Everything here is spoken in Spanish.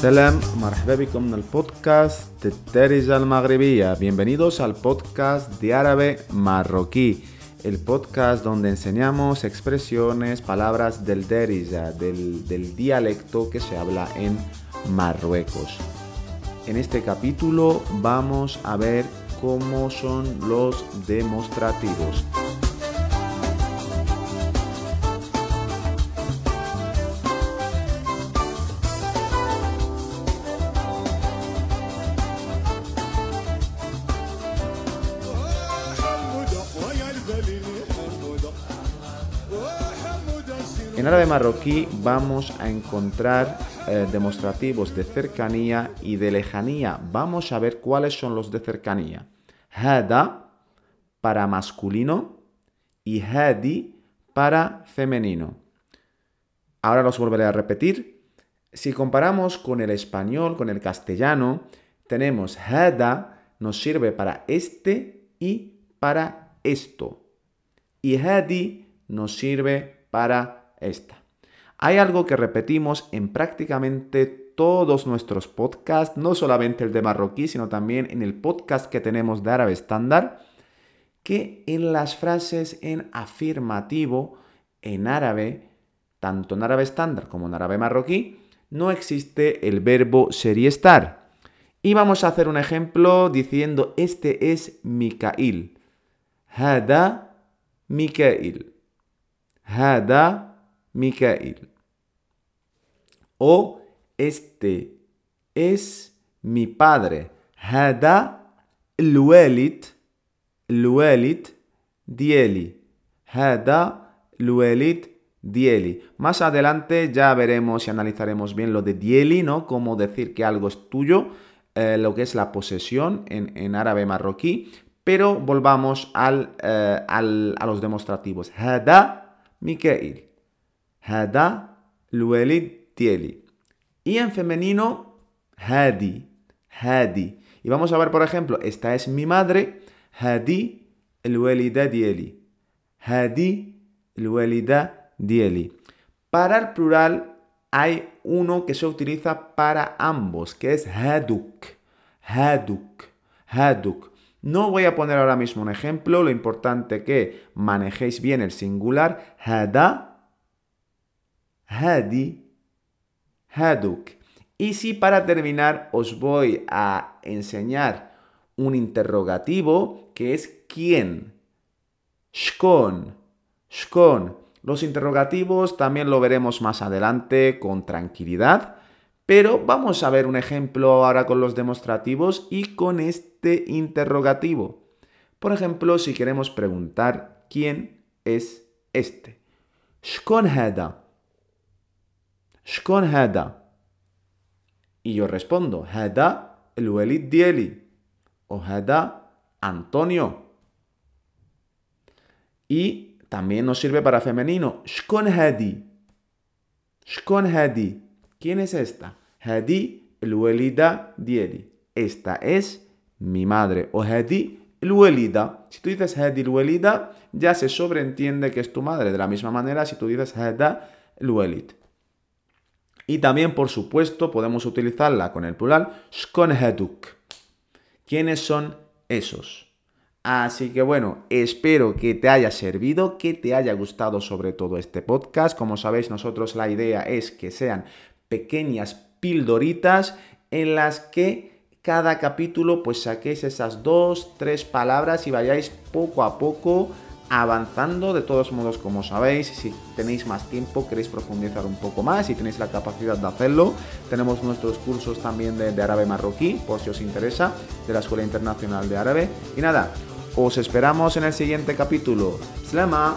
En el podcast de Teresa al Bienvenidos al podcast de árabe marroquí, el podcast donde enseñamos expresiones, palabras del Derija, del, del dialecto que se habla en Marruecos. En este capítulo vamos a ver cómo son los demostrativos. En árabe marroquí vamos a encontrar eh, demostrativos de cercanía y de lejanía. Vamos a ver cuáles son los de cercanía. Hada para masculino y hadi para femenino. Ahora los volveré a repetir. Si comparamos con el español, con el castellano, tenemos hada nos sirve para este y para esto. Y hadi nos sirve para esta. Hay algo que repetimos en prácticamente todos nuestros podcasts, no solamente el de marroquí, sino también en el podcast que tenemos de árabe estándar, que en las frases en afirmativo, en árabe, tanto en árabe estándar como en árabe marroquí, no existe el verbo ser y estar. Y vamos a hacer un ejemplo diciendo, este es Mikail. Hada Mikail. Hada Mikael. O este es mi padre. Hada الوالد الوالد dieli. Hada الوالد dieli. Más adelante ya veremos y analizaremos bien lo de dieli, ¿no? Como decir que algo es tuyo, eh, lo que es la posesión en, árabe marroquí. Pero volvamos al, eh, al, a los demostrativos. Hada Mikael. Hada luelid tieli. Y en femenino, hadi. Hadi. Y vamos a ver, por ejemplo, esta es mi madre. Hadi luelida dieli. Hadi luelida dieli. Para el plural hay uno que se utiliza para ambos, que es haduk. Haduk. Haduk. No voy a poner ahora mismo un ejemplo, lo importante que manejéis bien el singular. Hada hadi, haduk. Y si para terminar os voy a enseñar un interrogativo que es quién. Shkon, shkon. Los interrogativos también lo veremos más adelante con tranquilidad, pero vamos a ver un ejemplo ahora con los demostrativos y con este interrogativo. Por ejemplo, si queremos preguntar quién es este. Shkon hada. شكون هذا y yo respondo هذا الوليد ديالي هذا Antonio y también nos sirve para femenino شكون هادي شكون هادي ¿quién es esta هادي الوليدة ديالي esta es mi madre o هادي الوليدة si tú dices هادي الوليدة ya se sobreentiende que es tu madre de la misma manera si tú dices هذا الوليد y también, por supuesto, podemos utilizarla con el plural shkonheduk. ¿Quiénes son esos? Así que bueno, espero que te haya servido, que te haya gustado sobre todo este podcast. Como sabéis, nosotros la idea es que sean pequeñas pildoritas en las que cada capítulo pues saquéis esas dos, tres palabras y vayáis poco a poco avanzando. De todos modos, como sabéis, si tenéis más tiempo, queréis profundizar un poco más y tenéis la capacidad de hacerlo, tenemos nuestros cursos también de, árabe marroquí, por si os interesa, de la Escuela Internacional de Árabe. Y nada, os esperamos en el siguiente capítulo. Slama.